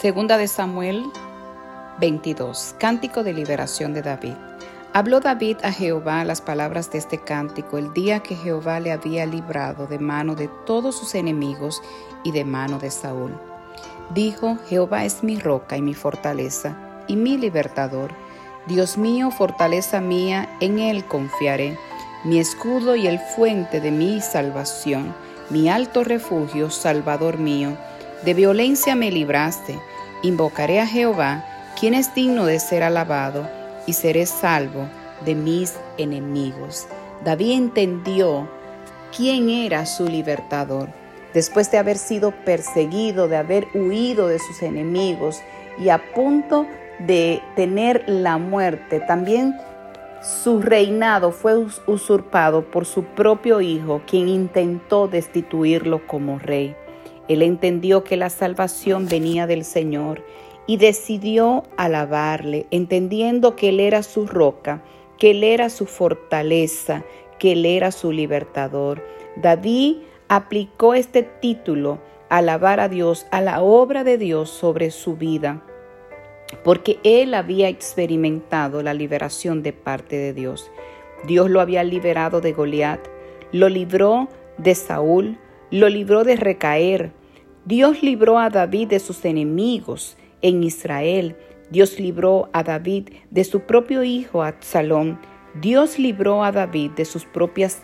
Segunda de Samuel 22. Cántico de liberación de David. Habló David a Jehová las palabras de este cántico el día que Jehová le había librado de mano de todos sus enemigos y de mano de Saúl. Dijo, Jehová es mi roca y mi fortaleza y mi libertador. Dios mío, fortaleza mía, en él confiaré, mi escudo y el fuente de mi salvación, mi alto refugio, salvador mío. De violencia me libraste, invocaré a Jehová, quien es digno de ser alabado, y seré salvo de mis enemigos. David entendió quién era su libertador. Después de haber sido perseguido, de haber huido de sus enemigos y a punto de tener la muerte, también su reinado fue usurpado por su propio hijo, quien intentó destituirlo como rey. Él entendió que la salvación venía del Señor y decidió alabarle, entendiendo que Él era su roca, que Él era su fortaleza, que Él era su libertador. David aplicó este título, alabar a Dios, a la obra de Dios sobre su vida, porque Él había experimentado la liberación de parte de Dios. Dios lo había liberado de Goliat, lo libró de Saúl, lo libró de recaer. Dios libró a David de sus enemigos en Israel. Dios libró a David de su propio hijo Absalón. Dios libró a David de sus propias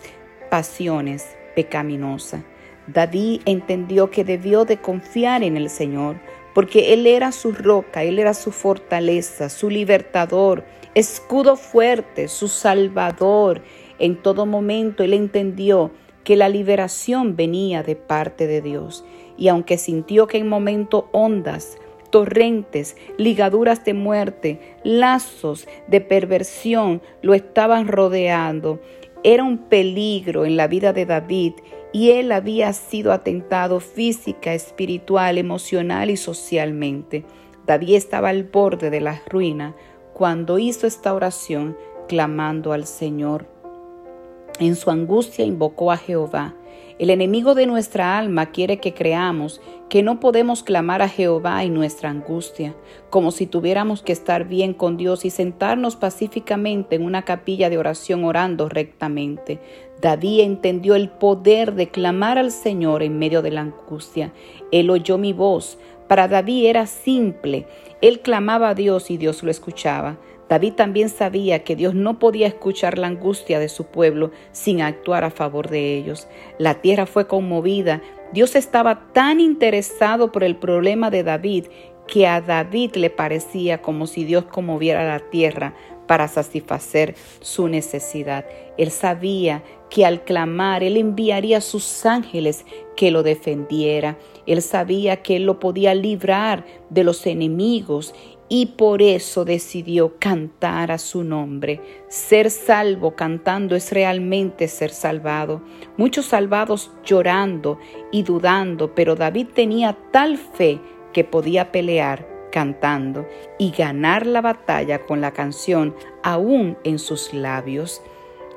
pasiones pecaminosas. David entendió que debió de confiar en el Señor, porque Él era su roca, Él era su fortaleza, su libertador, escudo fuerte, su salvador. En todo momento Él entendió que la liberación venía de parte de Dios. Y aunque sintió que en momentos ondas, torrentes, ligaduras de muerte, lazos de perversión lo estaban rodeando, era un peligro en la vida de David y él había sido atentado física, espiritual, emocional y socialmente. David estaba al borde de la ruina cuando hizo esta oración clamando al Señor. En su angustia invocó a Jehová. El enemigo de nuestra alma quiere que creamos que no podemos clamar a Jehová en nuestra angustia, como si tuviéramos que estar bien con Dios y sentarnos pacíficamente en una capilla de oración orando rectamente. David entendió el poder de clamar al Señor en medio de la angustia. Él oyó mi voz. Para David era simple. Él clamaba a Dios y Dios lo escuchaba. David también sabía que Dios no podía escuchar la angustia de su pueblo sin actuar a favor de ellos. La tierra fue conmovida. Dios estaba tan interesado por el problema de David que a David le parecía como si Dios conmoviera la tierra para satisfacer su necesidad. Él sabía que al clamar Él enviaría a sus ángeles que lo defendiera. Él sabía que Él lo podía librar de los enemigos y por eso decidió cantar a su nombre. Ser salvo cantando es realmente ser salvado. Muchos salvados llorando y dudando, pero David tenía tal fe que podía pelear cantando y ganar la batalla con la canción aún en sus labios.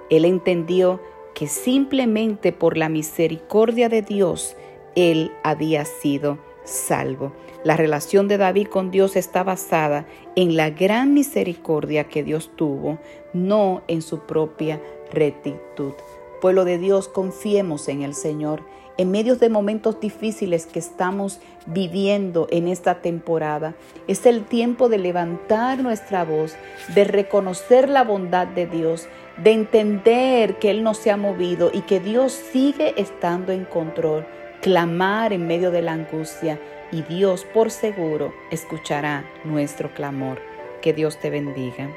Él entendió que simplemente por la misericordia de Dios él había sido salvo. La relación de David con Dios está basada en la gran misericordia que Dios tuvo, no en su propia rectitud. Pueblo de Dios, confiemos en el Señor. En medio de momentos difíciles que estamos viviendo en esta temporada, es el tiempo de levantar nuestra voz, de reconocer la bondad de Dios, de entender que Él no se ha movido y que Dios sigue estando en control clamar en medio de la angustia y Dios por seguro escuchará nuestro clamor. Que Dios te bendiga.